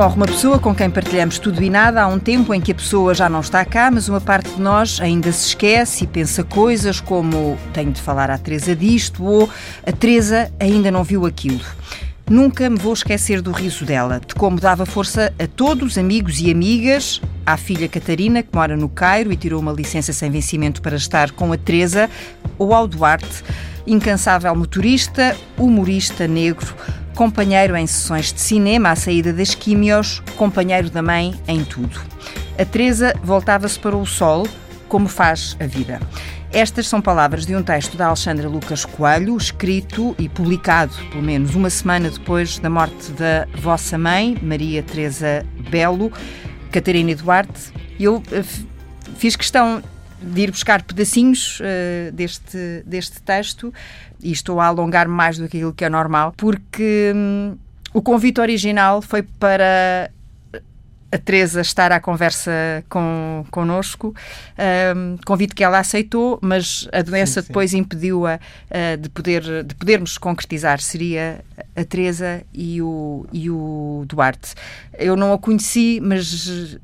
morre uma pessoa com quem partilhamos tudo e nada, há um tempo em que a pessoa já não está cá, mas uma parte de nós ainda se esquece e pensa coisas como tenho de falar à Teresa disto ou a Teresa ainda não viu aquilo. Nunca me vou esquecer do riso dela, de como dava força a todos, amigos e amigas, à filha Catarina, que mora no Cairo e tirou uma licença sem vencimento para estar com a Teresa, ou ao Duarte, incansável motorista, humorista negro, companheiro em sessões de cinema à saída das químios, companheiro da mãe em tudo. A Teresa voltava-se para o sol, como faz a vida. Estas são palavras de um texto da Alexandra Lucas Coelho, escrito e publicado, pelo menos uma semana depois da morte da vossa mãe, Maria Teresa Belo, Catarina Duarte. Eu eh, fiz questão de ir buscar pedacinhos uh, deste, deste texto e estou a alongar mais do que aquilo que é normal, porque hum, o convite original foi para a Teresa estar à conversa com, connosco, um, convite que ela aceitou, mas a doença sim, sim. depois impediu-a uh, de, poder, de podermos concretizar. Seria a Teresa e o, e o Duarte. Eu não a conheci, mas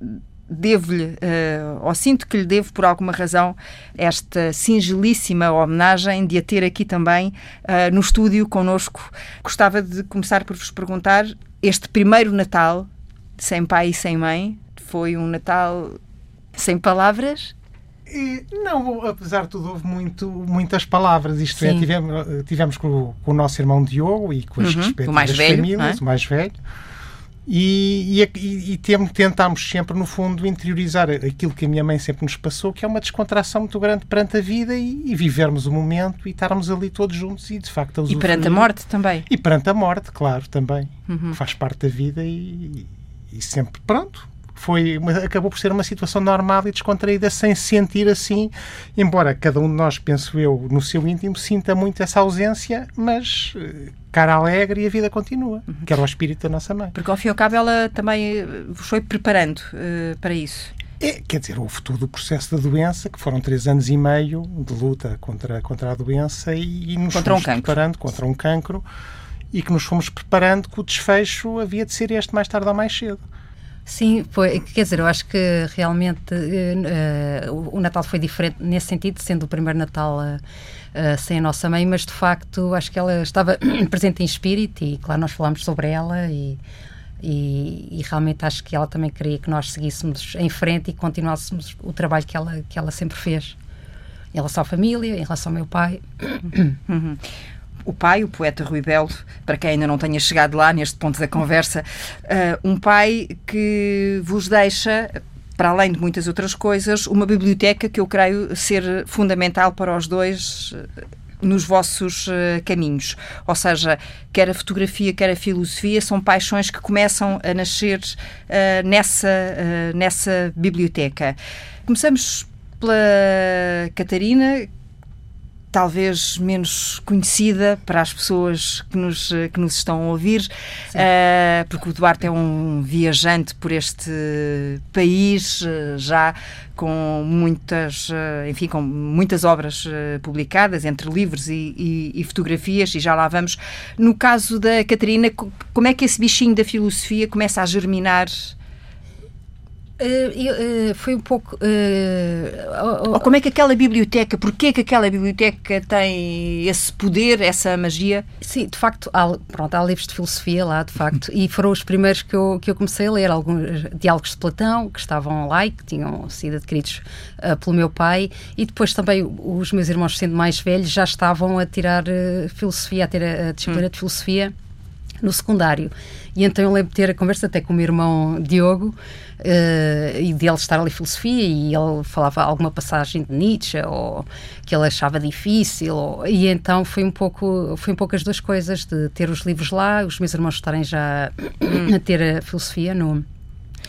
devo-lhe, uh, ou sinto que lhe devo, por alguma razão, esta singelíssima homenagem de a ter aqui também uh, no estúdio connosco. Gostava de começar por vos perguntar: este primeiro Natal, sem pai e sem mãe, foi um Natal sem palavras? E, não, apesar de tudo, houve muito, muitas palavras. Isto é, Sim. é, tivemos, tivemos com, o, com, o, nosso irmão Diogo e com as uhum, respectivas famílias, é? o mais velho e, e, e tentámos sempre, no fundo, interiorizar aquilo que a minha mãe sempre nos passou, que é uma descontração muito grande perante a vida e, e vivermos o momento e estarmos ali todos juntos e, de facto, E perante a morte também. E perante a morte, claro, também. Uhum. Faz parte da vida e, e sempre, pronto, foi acabou por ser uma situação normal e descontraída sem sentir assim, embora cada um de nós, penso eu, no seu íntimo, sinta muito essa ausência, mas eh, cara alegre e a vida continua, uhum. que era o espírito da nossa mãe. Porque ao fim e ao cabo ela também eh, vos foi preparando uh, para isso. É, quer dizer, houve todo o processo da doença, que foram três anos e meio de luta contra, contra a doença e, e nos contra fomos um preparando contra um cancro e que nos fomos preparando que o desfecho havia de ser este mais tarde ou mais cedo. Sim, foi, quer dizer, eu acho que realmente uh, o Natal foi diferente nesse sentido, sendo o primeiro Natal uh, sem a nossa mãe, mas de facto acho que ela estava presente em espírito e, claro, nós falámos sobre ela e, e, e, realmente acho que ela também queria que nós seguíssemos em frente e continuássemos o trabalho que ela, que ela sempre fez. Em relação à família, em relação ao meu pai. Uhum o pai, o poeta Rui Belo, para quem ainda não tenha chegado lá neste ponto da conversa, uh, um pai que vos deixa para além de muitas outras coisas, uma biblioteca que eu creio ser fundamental para os dois eh, nos vossos uh, caminhos. Ou seja, quer a fotografia, quer a filosofia, são paixões que começam a nascer uh, nessa, uh, nessa biblioteca. Começamos pela Catarina, talvez menos conhecida para as pessoas que nos, que nos estão a ouvir, uh, porque o Duarte é um viajante por este país, uh, já com muitas, uh, enfim, com muitas obras publicadas, entre livros e, e, e, fotografias, e já lá vamos. No caso da Catarina, como é que esse bichinho da filosofia começa a germinar Uh, uh, foi um pouco. Uh, Ou como é que aquela biblioteca, porquê que aquela biblioteca tem esse poder, essa magia? Sim, de facto, há, pronto, há livros de filosofia lá, de facto, e foram os primeiros que eu, que eu comecei a ler, alguns diálogos de Platão, que estavam lá e que tinham sido adquiridos pelo meu pai, e depois também os meus irmãos, sendo mais velhos, já estavam a tirar filosofia, a ter a, a disciplina hum. de filosofia no secundário. E então eu lembro de ter a conversa até com o meu irmão Diogo uh, e de ele estar ali filosofia e ele falava alguma passagem de Nietzsche ou que ele achava difícil ou, e então foi um pouco foi um pouco as duas coisas de ter os livros lá, os meus irmãos estarem já a ter a filosofia no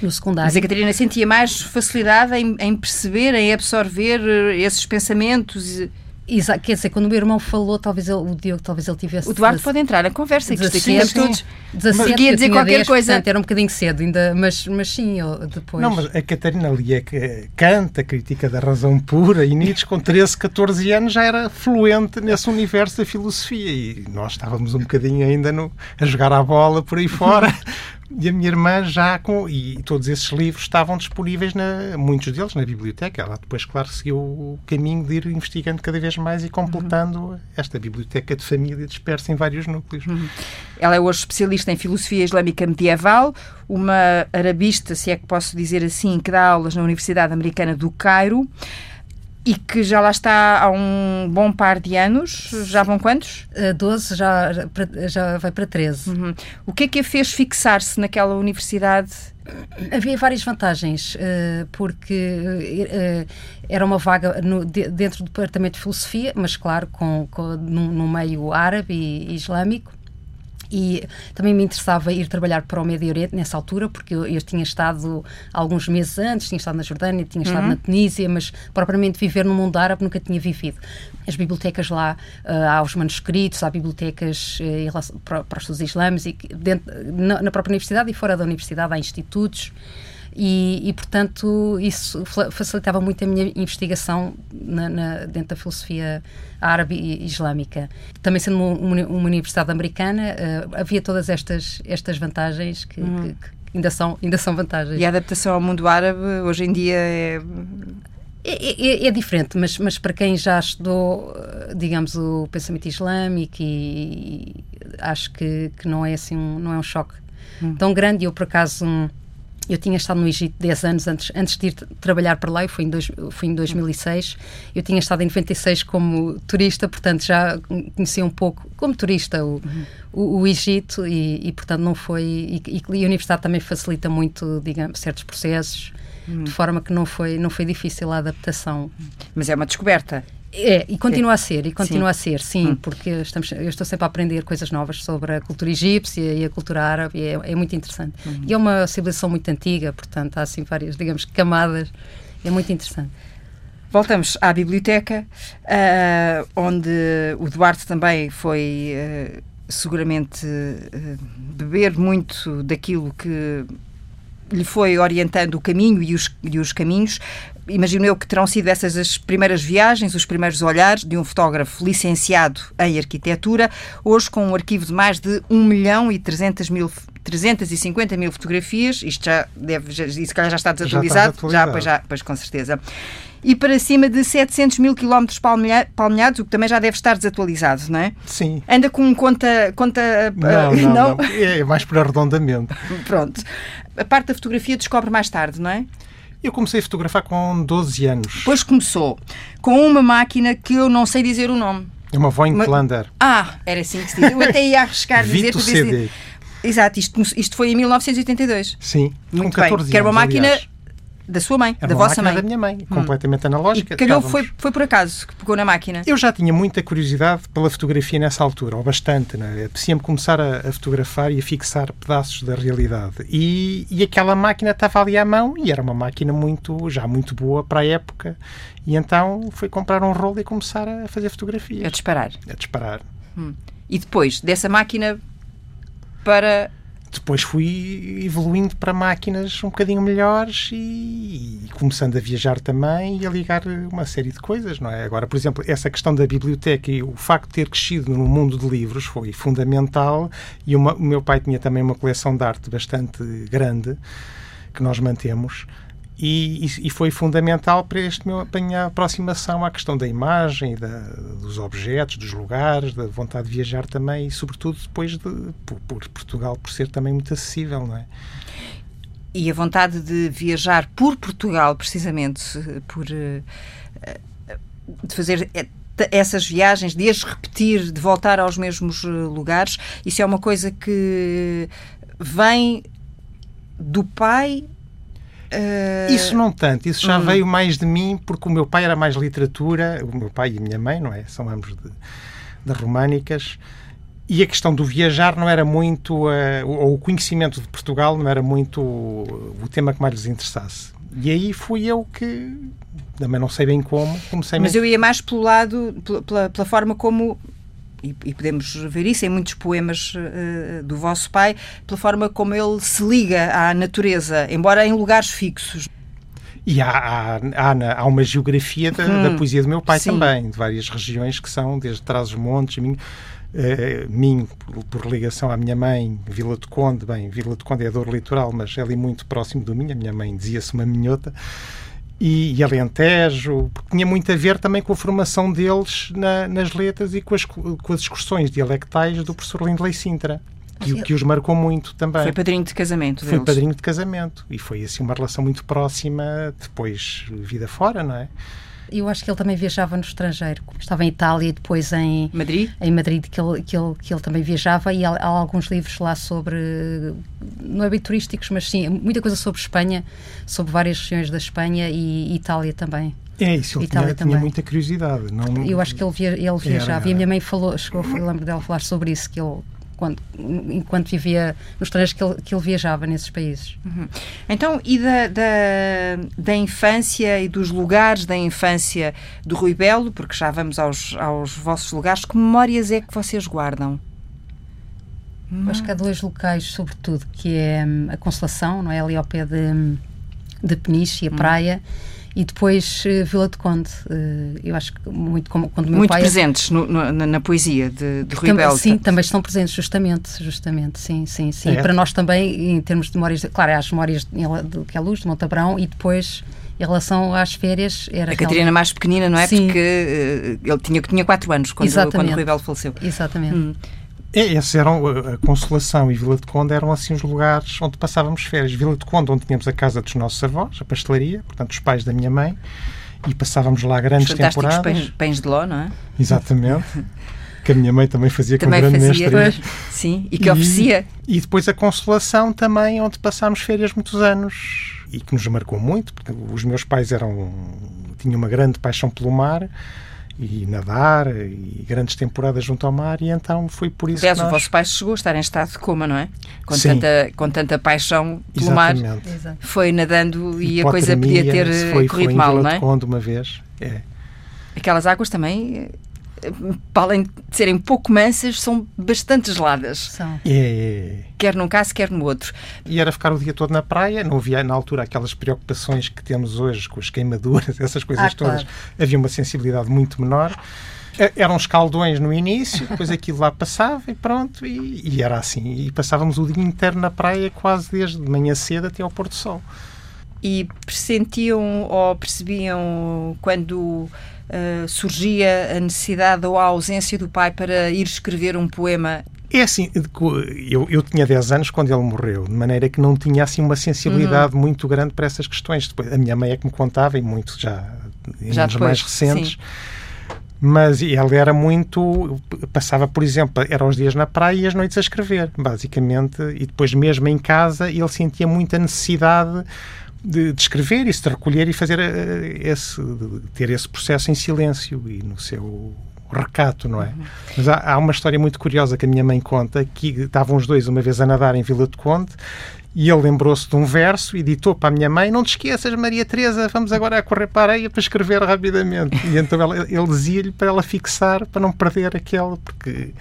no secundário. Mas a Catarina sentia mais facilidade em, em perceber, em absorver eh, esses pensamentos Exato, quer dizer, quando o meu irmão falou, talvez ele, o Diogo, talvez ele tivesse. O Duarte pode entrar na conversa, que estamos todos. 17, ia dizer qualquer 10, coisa. Portanto, era um bocadinho cedo, ainda, mas, mas sim, eu, depois. Não, mas a Catarina ali é que canta, crítica da razão pura, e Nietzsche, com 13, 14 anos, já era fluente nesse universo da filosofia. E nós estávamos um bocadinho ainda no, a jogar a bola por aí fora. E a minha irmã já com. E todos esses livros estavam disponíveis, na, muitos deles, na biblioteca. Ela depois, claro, seguiu o caminho de ir investigando cada vez mais e completando uhum. esta biblioteca de família dispersa em vários núcleos. Uhum. Ela é hoje especialista em filosofia islâmica medieval, uma arabista, se é que posso dizer assim, que dá aulas na Universidade Americana do Cairo e que já lá está há um bom par de anos. Já vão quantos? Uh, 12, já, já vai para 13. Uhum. O que é que a fez fixar-se naquela universidade? Havia várias vantagens, uh, porque uh, era uma vaga dentro do departamento de filosofia, mas claro, com, com no, no meio árabe e islâmico e também me interessava ir trabalhar para o Médio Oriente nessa altura, porque eu, eu tinha estado alguns meses antes, tinha estado na Jordânia, tinha estado uhum. na Tunísia, mas propriamente viver no mundo árabe nunca tinha vivido. As bibliotecas lá, uh, há os manuscritos, há bibliotecas uh, para, para, os estudos islâmicos, dentro, na, na própria universidade e fora da universidade há institutos. E, e, portanto, isso facilitava muito a minha investigação na, na, dentro da filosofia árabe e islâmica. Também sendo uma, uma universidade americana, uh, havia todas estas, estas vantagens que, uhum. que, que, ainda, são, ainda são vantagens. E a adaptação ao mundo árabe hoje em dia é. É, é, é, diferente, mas, mas para quem já estudou, digamos, o pensamento islâmico, e, e acho que, que não é assim um, não é um choque hum. tão grande. Eu, por acaso, um, eu tinha estado no Egito 10 anos antes, antes de ir trabalhar para lá, eu fui em, dois, fui em 2006. Eu tinha estado em 96 como turista, portanto já conhecia um pouco, como turista, o, uhum. o, o, Egito e, e, portanto, não foi. E, e, a universidade também facilita muito, digamos, certos processos, uhum. de forma que não foi, não foi difícil a adaptação. Mas é uma descoberta. É, e continua a ser, e continua sim. a ser, sim, hum. porque estamos, eu estou sempre a aprender coisas novas sobre a cultura egípcia e a cultura árabe, é, é muito interessante. Hum. E é uma civilização muito antiga, portanto, há assim várias, digamos, camadas, é muito interessante. Voltamos à biblioteca, uh, onde o Duarte também foi uh, seguramente uh, beber muito daquilo que lhe foi orientando o caminho e os, e os caminhos. Imagino eu que terão sido essas as primeiras viagens, os primeiros olhares de um fotógrafo licenciado em arquitetura, hoje com um arquivo de mais de 1 milhão e 300 mil 350 mil fotografias, isto já deve, já, isso já está desatualizado, já, já, pois, já, pois com certeza. E para cima de 700 mil quilómetros palmeados, o que também já deve estar desatualizado, não é? Sim. Anda com conta. conta não, uh, não, não, não. É mais por arredondamento. Pronto. A parte da fotografia descobre mais tarde, não é? Eu comecei a fotografar com 12 anos. Pois começou com uma máquina que eu não sei dizer o nome. É uma Voigtlander. Ah, era assim que se diz. Eu até ia arriscar dizer. Vito CD. Exato, isto, isto foi em 1982. Sim, Muito com 14 bem, anos. Que era uma máquina aliás. Da sua mãe, da vossa mãe. da minha mãe, hum. completamente analógica. E calhou, foi, foi por acaso que pegou na máquina? Eu já tinha muita curiosidade pela fotografia nessa altura, ou bastante, né? Apetecia-me começar a, a, fotografar e a fixar pedaços da realidade. E, e aquela máquina estava ali à mão e era uma máquina muito, já muito boa para a época. E então fui comprar um rolo e começar a fazer fotografias. A disparar. A disparar. Hum. E depois dessa máquina para depois fui evoluindo para máquinas um bocadinho melhores e, e, começando a viajar também e a ligar uma série de coisas, não é? Agora, por exemplo, essa questão da biblioteca e o facto de ter crescido no mundo de livros foi fundamental e uma, o meu pai tinha também uma coleção de arte bastante grande que nós mantemos e, e, foi fundamental para, este meu, para minha aproximação à questão da imagem, da, dos objetos, dos lugares, da vontade de viajar também e, sobretudo, depois de por, por, Portugal, por ser também muito acessível, não é? E a vontade de viajar por Portugal, precisamente, por eh, de fazer eh, essas viagens, de as repetir, de voltar aos mesmos eh, lugares, isso é uma coisa que vem do pai Uh... Isso não tanto, isso já hum. veio mais de mim, porque o meu pai era mais literatura, o meu pai e a minha mãe, não é? São ambos de, de românicas, e a questão do viajar não era muito, uh, ou o conhecimento de Portugal não era muito o tema que mais lhes interessasse. E aí fui eu que, também não sei bem como, comecei... Mas eu ia mais pelo lado, pela, pela forma como e, e, podemos ver isso em muitos poemas uh, do vosso pai, pela forma como ele se liga à natureza, embora em lugares fixos. E há, há, há, há uma geografia da, hum, da, poesia do meu pai sim. também, de várias regiões que são, desde Trás-os-Montes, Minho, uh, Minho por, por, ligação à minha mãe, Vila de Conde, bem, Vila de Conde é dor litoral, mas é ali muito próximo do Minho, a minha mãe dizia-se uma minhota, e, e Alentejo, porque tinha muito a ver também com a formação deles na, nas letras e com as, com as excursões dialectais do professor Lindley Sintra que, que os marcou muito também. Foi padrinho de casamento Foi padrinho de casamento e foi assim uma relação muito próxima, depois vida fora, não é? Eu acho que ele também viajava no estrangeiro. Estava em Itália e depois em Madrid, em Madrid que ele, que ele, que ele também viajava e há, há alguns livros lá sobre, não é bem turísticos, mas sim, muita coisa sobre Espanha, sobre várias regiões da Espanha e Itália também. É isso, ele Itália tinha, tinha, muita curiosidade. Não... Eu acho que ele, via, ele viajava era, e a minha mãe falou, chegou, lembro dela falar sobre isso, que ele quando, enquanto vivia nos estrangeiros que ele, que ele viajava nesses países. Uhum. Então, e da, da, da, infância e dos lugares da infância do Rui Belo, porque já vamos aos, aos vossos lugares, que memórias é que vocês guardam? Acho que há dois locais, sobretudo, que é hum, a Consolação, não é? Ali ao pé de, de Peniche e a hum. praia e depois uh, Vila de Conde. Uh, eu acho que muito como quando meu muito pai... presentes no, no, na, na, poesia de, de Rui Belo. Sim, também estão presentes, justamente, justamente, sim, sim, sim. É. E para nós também, em termos de memórias, claro, é as memórias do que é Luz, de Montabrão, e depois em relação às férias era a Catarina mais pequenina não é Sim. porque uh, ele tinha tinha quatro anos quando quando Rui Belo faleceu exatamente hum. É, esses eram a Consolação e Vila de Conde eram assim os lugares onde passávamos férias. Vila de Conde, onde tínhamos a casa dos nossos avós, a pastelaria, portanto, os pais da minha mãe, e passávamos lá grandes temporadas. Pães, pães de ló, não é? Exatamente. que a minha mãe também fazia também com grande fazia, mestria. Sim, e que oferecia. E, e depois a Consolação também, onde passámos férias muitos anos e que nos marcou muito, porque os meus pais eram tinham uma grande paixão pelo mar e nadar e grandes temporadas junto ao mar e então foi por isso Aliás, que nós... o vosso pai chegou a estar em estado de coma, não é? Com, Sim. tanta, com tanta paixão pelo Exatamente. mar, foi nadando e, a coisa podia ter foi, corrido foi mal, não é? Conde uma vez, é. Aquelas águas também para além de serem pouco mansas, são bastante geladas. São. É, é. Quer num caso, quer no outro. E era ficar o dia todo na praia, não havia na altura aquelas preocupações que temos hoje com as queimaduras, essas coisas ah, todas. Claro. Havia uma sensibilidade muito menor. Eram escaldões no início, depois aquilo lá passava e pronto, e, e era assim. E passávamos o dia inteiro na praia, quase desde de manhã cedo até ao pôr do sol. E pressentiam ou percebiam quando uh, surgia a necessidade ou a ausência do pai para ir escrever um poema é assim, eu, eu tinha 10 anos quando ele morreu, de maneira que não tinha assim uma sensibilidade uhum. muito grande para essas questões. Depois, a minha mãe é que me contava, e muito já em já anos depois, mais recentes. Sim. Mas ele era muito. Passava, por exemplo, era os dias na praia e as noites a escrever, basicamente. E depois, mesmo em casa, ele sentia muita necessidade de, de escrever e de recolher e fazer eh, esse, ter esse processo em silêncio e no seu recato, não é? Uhum. Mas há, há, uma história muito curiosa que a minha mãe conta, que estavam os dois uma vez a nadar em Vila de Conde e ele lembrou-se de um verso e ditou para a minha mãe, não te esqueças Maria Teresa, vamos agora a correr para a areia para escrever rapidamente. E então ela, ele dizia-lhe para ela fixar, para não perder aquela, porque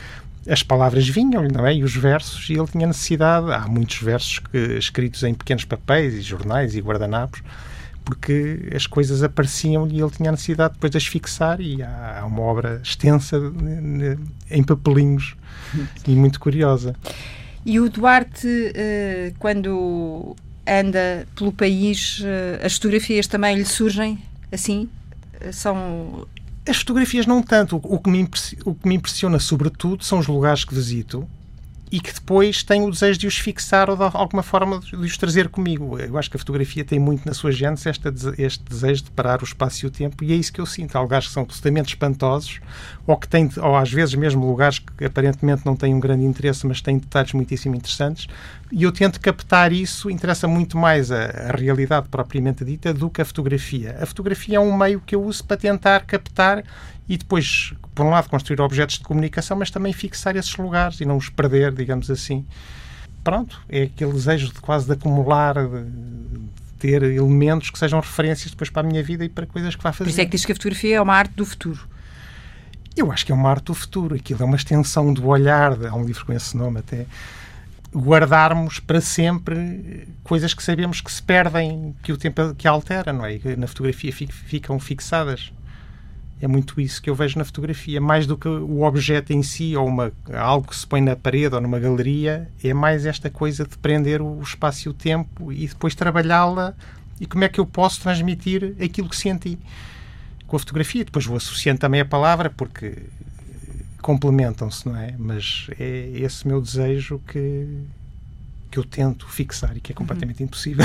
as palavras vinham-lhe, não é? E os versos, e ele tinha necessidade. Há muitos versos que, escritos em pequenos papéis e jornais e guardanapos, porque as coisas apareciam-lhe e ele tinha necessidade depois de as fixar. E há, uma obra extensa em papelinhos e muito curiosa. E o Duarte, eh, quando anda pelo país, eh, as fotografias também lhe surgem assim? São as fotografias não tanto. O que, me o que me impressiona, sobretudo, são os lugares que visito e que depois tenho o desejo de os fixar ou de alguma forma de os trazer comigo. Eu acho que a fotografia tem muito na sua gênese este, este desejo de parar o espaço e o tempo e é isso que eu sinto. Há lugares que são absolutamente espantosos ou que têm, ou às vezes mesmo lugares que aparentemente não têm um grande interesse, mas têm detalhes muitíssimo interessantes e eu tento captar isso, interessa muito mais a, a realidade propriamente dita do que a fotografia. A fotografia é um meio que eu uso para tentar captar e depois, por um lado, construir objetos de comunicação, mas também fixar esses lugares e não os perder, digamos assim. Pronto, é aquele desejo de quase de acumular, de, ter elementos que sejam referências depois para a minha vida e para coisas que vá fazer. Por isso é que diz que a fotografia é uma arte do futuro. Eu acho que é uma arte do futuro. Aquilo é uma extensão do olhar. Há um livro com esse nome até guardarmos para sempre coisas que sabemos que se perdem, que o tempo que altera, não é? E na fotografia ficam fixadas. É muito isso que eu vejo na fotografia. Mais do que o objeto em si ou uma, algo que se põe na parede ou numa galeria, é mais esta coisa de prender o espaço e o tempo e depois trabalhá-la e como é que eu posso transmitir aquilo que senti com a fotografia. Depois vou associando também a palavra porque complementam-se, não é? Mas é esse meu desejo que, que eu tento fixar e que é completamente uhum. impossível.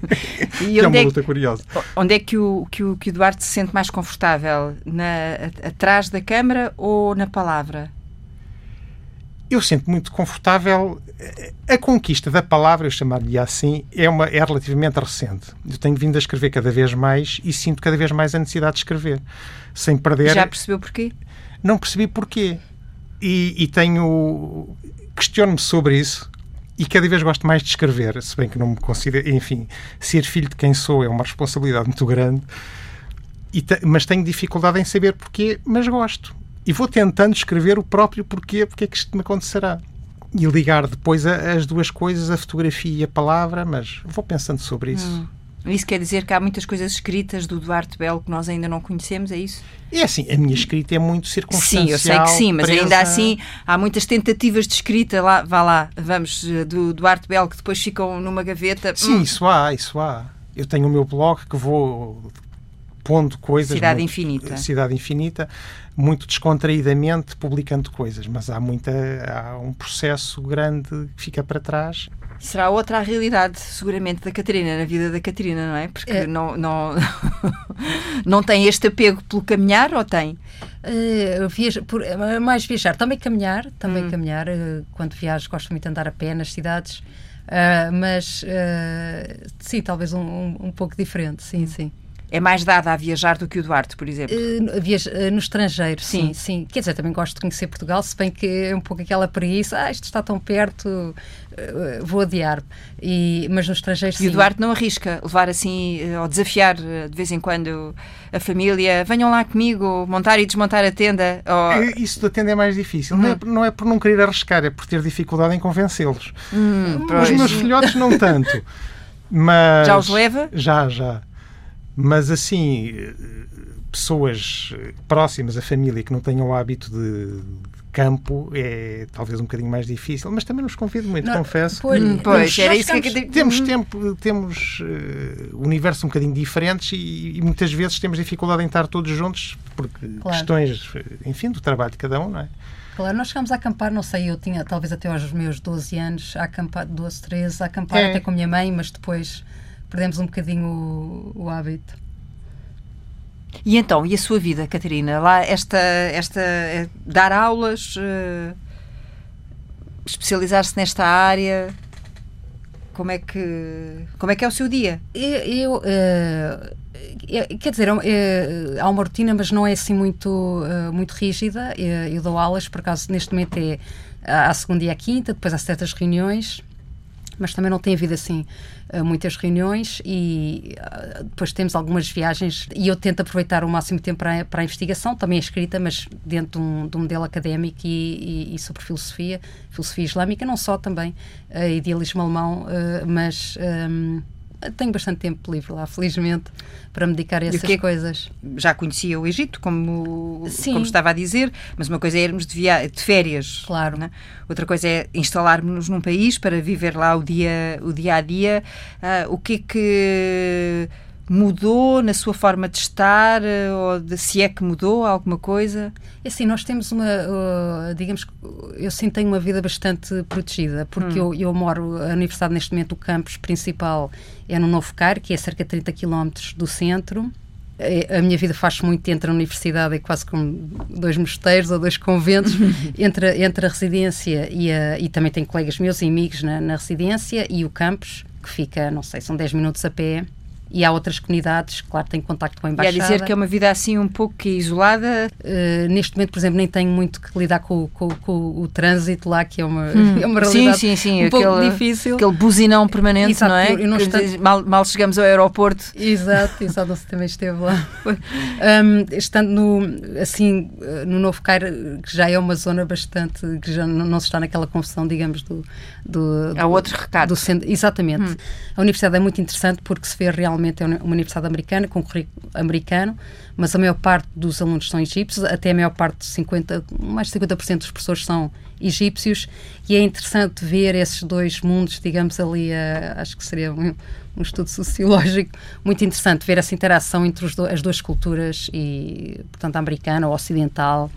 e é uma é luta que, curiosa. Onde é que o, que, o, que o Duarte se sente mais confortável? Na, atrás da câmara ou na palavra? Eu sinto muito confortável. A conquista da palavra, eu chamar-lhe assim, é, uma, é relativamente recente. Eu tenho vindo a escrever cada vez mais e sinto cada vez mais a necessidade de escrever. Sem perder. Já percebeu porquê? Não percebi porquê. E, e tenho. Questiono-me sobre isso e cada vez gosto mais de escrever, se bem que não me considero. Enfim, ser filho de quem sou é uma responsabilidade muito grande, te, mas tenho dificuldade em saber porquê, mas gosto. E vou tentando escrever o próprio porquê, porque é que isto me acontecerá. E ligar depois a, as duas coisas, a fotografia e a palavra, mas vou pensando sobre isso. Hum. Isso quer dizer que há muitas coisas escritas do Duarte Belo que nós ainda não conhecemos, é isso? É assim, a minha escrita é muito circunstancial. Sim, eu sei que sim, mas presa... ainda assim há muitas tentativas de escrita lá, vá lá, vamos, do Duarte Belo que depois ficam numa gaveta. Sim, hum. isso há, isso há. Eu tenho o meu blog que vou pondo coisas. Cidade muito, Infinita. Cidade Infinita, muito descontraídamente publicando coisas, mas há muita há um processo grande que fica para trás será outra a realidade, seguramente, da Catarina, na vida da Catarina, não é? Porque é. Não, não, não tem este apego pelo caminhar ou tem? Uh, viaja, por, eh, mais viajar, também caminhar, também hum. caminhar. Uh, quando viajo, gosto muito de andar a pé nas cidades, uh, mas sim, talvez um, um, um pouco diferente, sim, hum. sim é mais dada a viajar do que o Duarte, por exemplo? Uh, viaja, uh, no estrangeiro, sim. sim, sim. Quer dizer, também gosto de conhecer Portugal, se bem que é um pouco aquela preguiça, ah, isto está tão perto, uh, vou adiar. E, mas no estrangeiro, sim. E o Duarte não arrisca levar assim, ou desafiar de vez em quando a família, venham lá comigo, montar e desmontar a tenda? Ou... Isso da tenda é mais difícil. Não, é, uhum. não é por não querer arriscar, é por ter dificuldade em convencê-los. Hum, Os meus filhotes não tanto. Mas... Já os leva? Já, já. Mas assim, pessoas próximas, a família, que não tenham o hábito de, campo é talvez um bocadinho mais difícil, mas também nos convido muito, não, confesso. Pois, pois era isso que temos tempo, temos uh, universos um bocadinho diferentes e, e, muitas vezes temos dificuldade em estar todos juntos porque claro. questões, enfim, do trabalho de cada um, não é? Claro, nós chegámos a acampar, não sei, eu tinha talvez até aos meus 12 anos, a acampar, 12, 13, a acampar é. até com a minha mãe, mas depois perdemos um bocadinho o, o hábito. E então, e a sua vida, Catarina? Lá, esta, esta é dar aulas, uh, especializar-se nesta área, como é que como é que é o seu dia? Eu, eu uh, quer dizer, uh, há uma rotina, mas não é assim muito muito rígida. Eu, eu, dou aulas, por acaso neste momento é à segunda e à quinta, depois há certas reuniões mas também não tem havido assim eh, muitas reuniões e eh, depois temos algumas viagens e eu tento aproveitar o máximo tempo para, para a investigação, também é escrita, mas dentro de um, de um modelo académico e, e, e, sobre filosofia, filosofia islâmica, não só também, uh, idealismo alemão, uh, mas um, ehm, tenho bastante tempo livre lá, felizmente, para me dedicar a essas que, é coisas. Já conhecia o Egito, como, como estava a dizer, mas uma coisa é irmos de, via de férias. Claro. Né? Outra coisa é instalarmos-nos num país para viver lá o dia, o dia a dia. Uh, o que é que mudou na sua forma de estar eh, ou de, se é que mudou alguma coisa? É assim, nós temos uma, uh, digamos, eu sinto tenho uma vida bastante protegida, porque hum. eu, eu moro, a universidade neste momento, o campus principal é no Novo Car, que é cerca de 30 km do centro, é, a minha vida faz muito entre a universidade e quase como dois mosteiros ou dois conventos, entre, entre a residência e, a, e também tenho colegas meus e amigos na, na residência e o campus, que fica, não sei, são 10 minutos a pé e há outras comunidades, claro, tenho contacto com a embaixada. E a dizer que é uma vida assim um pouco isolada? Uh, neste momento, por exemplo, nem tenho muito que lidar com, com, com o trânsito lá, que é uma, hum. é uma realidade sim, sim, sim. um aquele, pouco difícil. Aquele buzinão permanente, Exato, não é? Eu não estou... mal, mal chegamos ao aeroporto. Exato, exato, você também esteve lá. um, estando no, assim, no Novo Cairo, que já é uma zona bastante, que já não, não se está naquela confusão, digamos, do... do Há outro recado. Do centro, exatamente. Hum. A universidade é muito interessante porque se vê realmente, é uma universidade americana, com currículo americano, mas a maior parte dos alunos são egípcios, até a maior parte, 50, mais de 50% dos professores são egípcios, e é interessante ver esses dois mundos, digamos ali, uh, acho que seria um, um, estudo sociológico muito interessante, ver essa interação entre do, as duas culturas, e portanto a americana, a ocidental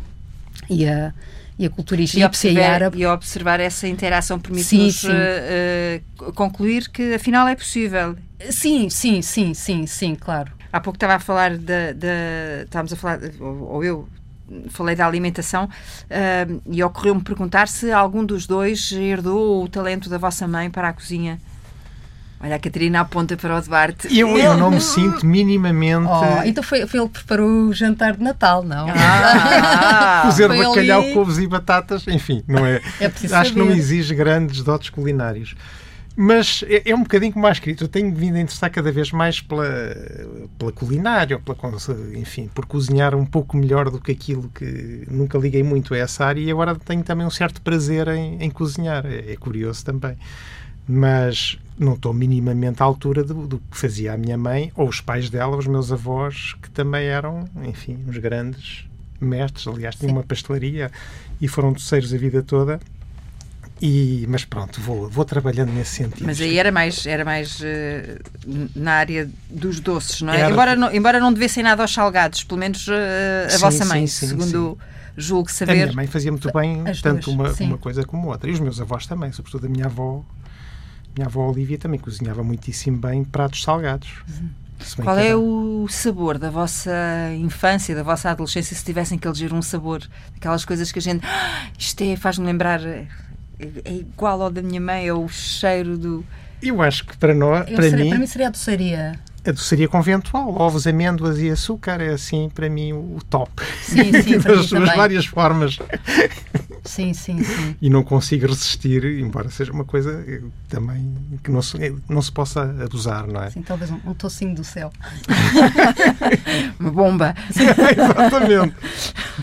e a e a cultura egípcia e, e árabe. E observar essa interação permite-nos uh, concluir que afinal é possível. Sim, sim, sim, sim, sim, claro. Há pouco estava a falar da. Estávamos a falar, ou, ou eu falei da alimentação uh, e ocorreu-me perguntar se algum dos dois herdou o talento da vossa mãe para a cozinha. Olha, a Catarina aponta para o Duarte. Eu, eu não me sinto minimamente. Oh, então foi, foi ele que preparou o jantar de Natal, não? Ah, Cozer bacalhau, ali... couves e batatas, enfim, não é? é Acho saber. que não exige grandes dotes culinários. Mas é, é, um bocadinho como a escrito. Eu tenho vindo a interessar cada vez mais pela, pela culinária, pela, enfim, por cozinhar um pouco melhor do que aquilo que nunca liguei muito a essa área e agora tenho também um certo prazer em, em cozinhar. É, é, curioso também. Mas não estou minimamente à altura do, do, que fazia a minha mãe ou os pais dela, os meus avós, que também eram, enfim, uns grandes mestres. Aliás, tinham uma pastelaria e foram doceiros a vida toda e, mas pronto, vou, vou trabalhando nesse sentido. Mas aí era mais, era mais uh, na área dos doces, não é? Era... Embora, não, embora não devessem nada aos salgados, pelo menos uh, a sim, vossa mãe, sim, sim, segundo julgo saber. A minha mãe fazia muito bem tanto uma, uma coisa como outra. E os meus avós também, sobretudo a minha avó. Minha avó Olivia também cozinhava muitíssimo bem pratos salgados. Uhum. Qual é o sabor da vossa infância, da vossa adolescência, se tivessem que eleger um sabor? Aquelas coisas que a gente. Ah, isto é, faz-me lembrar é igual ao da minha mãe, é o cheiro do. Eu acho que para nós, para seria, mim. Para mim seria a doçaria. A doçaria conventual, ovos, amêndoas e açúcar é assim, para mim, o top. Sim, sim, das suas várias formas. Sim, sim, sim. E não consigo resistir, embora seja uma coisa também que não se, não se possa abusar, não é? Sim, talvez um, um tocinho do céu. uma bomba. Exatamente.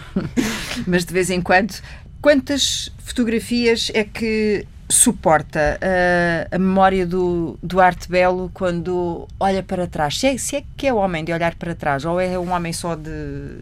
Mas de vez em quando Quantas fotografias é que suporta uh, a memória do, do Arte Belo quando olha para trás? Se é, se é que é o homem de olhar para trás ou é um homem só de,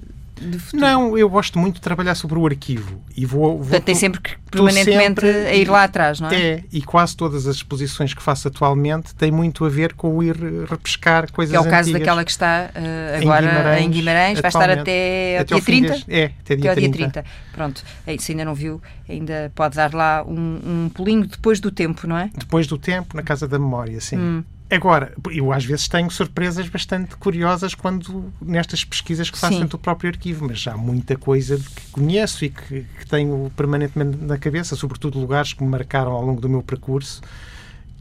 não, eu gosto muito de trabalhar sobre o arquivo. E vou, vou Portanto, tem sempre que permanentemente sempre, a ir lá atrás, não é? É, e quase todas as exposições que faço atualmente têm muito a ver com o ir repescar coisas antigas. É o caso antigas. daquela que está uh, agora em Guimarães, em Guimarães vai estar até, até dia 30? Deste, é, até dia, até 30. dia 30. Pronto, se ainda não viu, ainda pode dar lá um, um pulinho depois do tempo, não é? Depois do tempo, na Casa da Memória, sim. Hum. Agora, eu às vezes tenho surpresas bastante curiosas quando nestas pesquisas que faço dentro do próprio arquivo, mas há muita coisa que conheço e que, que, tenho permanentemente na cabeça, sobretudo lugares que me marcaram ao longo do meu percurso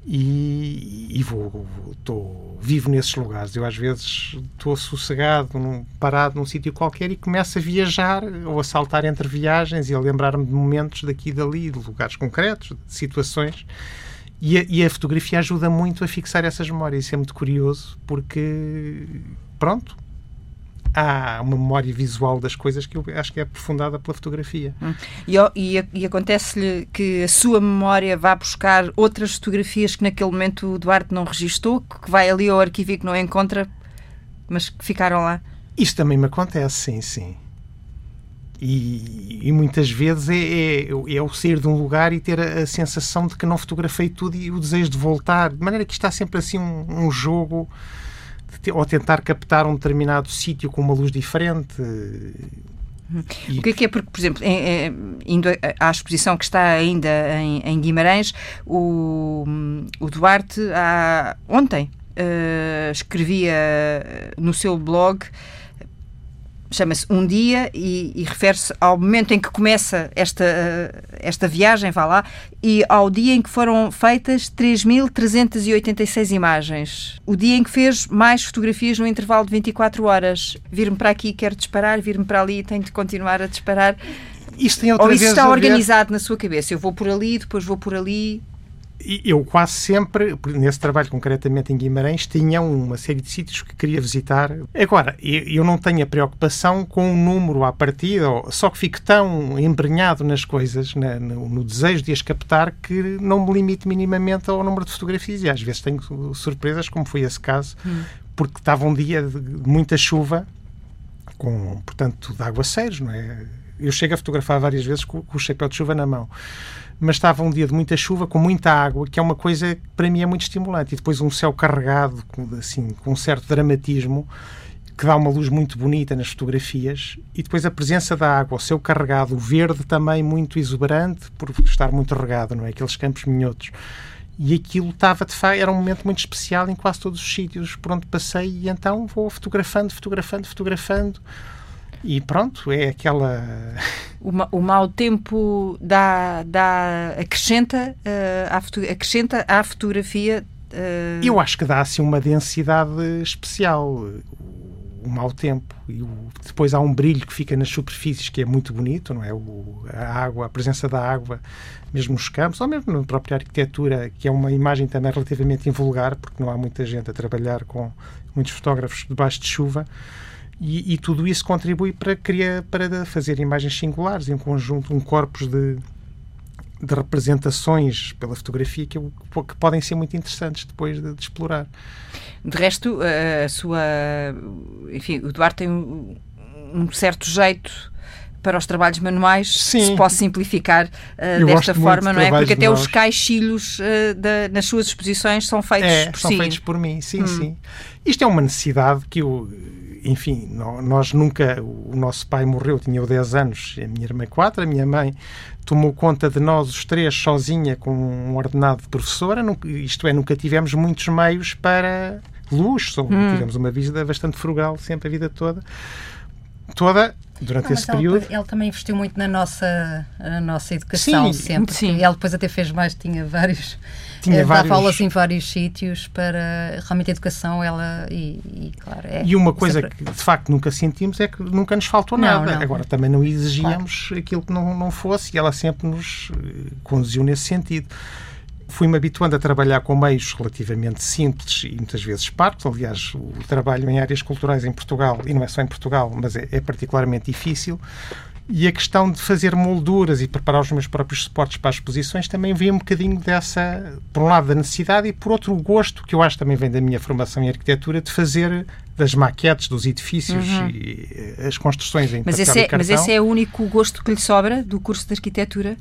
e, e vou, estou vivo nesses lugares. Eu às vezes estou sossegado, num, parado num sítio qualquer e começo a viajar ou a saltar entre viagens e a lembrar-me de momentos daqui e dali, de lugares concretos, de situações e a, e a, fotografia ajuda muito a fixar essas memórias. Isso é muito curioso porque, pronto, há uma memória visual das coisas que eu acho que é aprofundada pela fotografia. Hum. E, e, e acontece-lhe que a sua memória vá buscar outras fotografias que naquele momento o Duarte não registou, que vai ali ao arquivo e que não encontra, mas que ficaram lá? Isso também me acontece, sim, sim. E, e, muitas vezes é, é, é, o sair de um lugar e ter a, a, sensação de que não fotografei tudo e o desejo de voltar. De maneira que está sempre assim um, um jogo de, ou tentar captar um determinado sítio com uma luz diferente. E... O que é que é? Porque, por exemplo, em, em, indo à exposição que está ainda em, em Guimarães, o, o Duarte, há, ontem, uh, escrevia no seu blog chama-se Um Dia e, e refere-se ao momento em que começa esta, esta viagem, vá lá, e ao dia em que foram feitas 3.386 imagens. O dia em que fez mais fotografias no intervalo de 24 horas. Vir-me para aqui, quero disparar, vir-me para ali, tenho de continuar a disparar. Outra Ou isso está organizado na sua cabeça? Eu vou por ali, depois vou por ali eu quase sempre, nesse trabalho concretamente em Guimarães, tinha uma série de sítios que queria visitar. Agora, eu não tenho a preocupação com o número à partida, só que fico tão embrenhado nas coisas, no, no, desejo de as captar, que não me limito minimamente ao número de fotografias. E às vezes tenho surpresas, como foi esse caso, hum. porque estava um dia de muita chuva, com, portanto, de aguaceiros, não é? Eu chego a fotografar várias vezes com, com o chapéu de chuva na mão mas estava um dia de muita chuva, com muita água, que é uma coisa que para mim é muito estimulante. E depois um céu carregado, com, assim, com um certo dramatismo, que dá uma luz muito bonita nas fotografias. E depois a presença da água, o céu carregado, o verde também muito exuberante, por estar muito regado, não é? Aqueles campos minhotos. E aquilo estava, de facto, era um momento muito especial em quase todos os sítios por onde passei. E então vou fotografando, fotografando, fotografando e pronto, é aquela. O, ma o mau tempo dá, dá, acrescenta, uh, à acrescenta à fotografia. Uh... Eu acho que dá assim uma densidade especial. O mau tempo e o, depois há um brilho que fica nas superfícies que é muito bonito, não é? O, a água, a presença da água, mesmo nos campos, ou mesmo na própria arquitetura, que é uma imagem também relativamente invulgar, porque não há muita gente a trabalhar com muitos fotógrafos debaixo de chuva. E, e, tudo isso contribui para, criar, para fazer imagens singulares, em conjunto, um corpus de, de representações pela fotografia que, que, podem ser muito interessantes depois de, de, explorar. De resto, a sua. Enfim, o Duarte tem um, um certo jeito para os trabalhos manuais, Sim. se pode simplificar uh, desta forma, não é? Porque até os caixilhos uh, da, nas suas exposições são feitos é, por são si. feitos por mim, sim, hum. sim. Isto é uma necessidade que eu enfim, nós nunca. O nosso pai morreu, tinha 10 anos, a minha irmã 4, a minha mãe tomou conta de nós os três sozinha com um ordenado de professora, isto é, nunca tivemos muitos meios para luxo, hum. tivemos uma vida bastante frugal sempre a vida toda. Toda durante não, esse período. Ele, ele, também investiu muito na nossa, na nossa educação, sim, sempre. Sim. Ele depois até fez mais, tinha vários tinha vários... dava aulas em vários sítios para realmente a educação, ela e, e claro. É, e uma coisa sempre... que de facto nunca sentimos é que nunca nos faltou não, nada. Não. Agora também não exigíamos claro. aquilo que não, não fosse e ela sempre nos eh, conduziu nesse sentido fui-me habituando a trabalhar com meios relativamente simples e muitas vezes parcos. Aliás, o trabalho em áreas culturais em Portugal, e não é só em Portugal, mas é, é particularmente difícil, e a questão de fazer molduras e preparar os meus próprios suportes para as exposições também vem um bocadinho dessa, por um lado, da necessidade e por outro, o gosto, que eu acho também vem da minha formação em arquitetura, de fazer das maquetes dos edifícios uhum. e eh, as construções em mas esse, é, mas esse é o único gosto que lhe sobra do curso de arquitetura?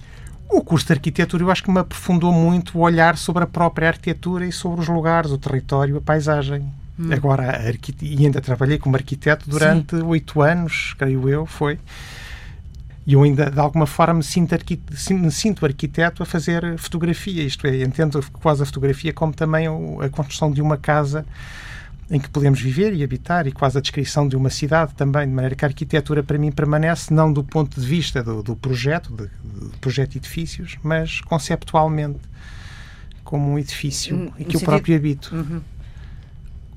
O curso de arquitetura eu acho que me aprofundou muito o olhar sobre a própria arquitetura e sobre os lugares, o território, a paisagem. Hum. Agora, e ainda trabalhei como arquiteto durante oito anos, creio eu, foi. E eu ainda, de alguma forma, me sinto, me sinto arquiteto a fazer fotografia, isto é, entendo quase a fotografia como também a construção de uma casa em que podemos viver e habitar e quase a descrição de uma cidade também, de maneira que a arquitetura para mim permanece não do ponto de vista do, do projeto, de, de projeto de edifícios, mas conceptualmente como um edifício em que eu próprio habito. Uhum.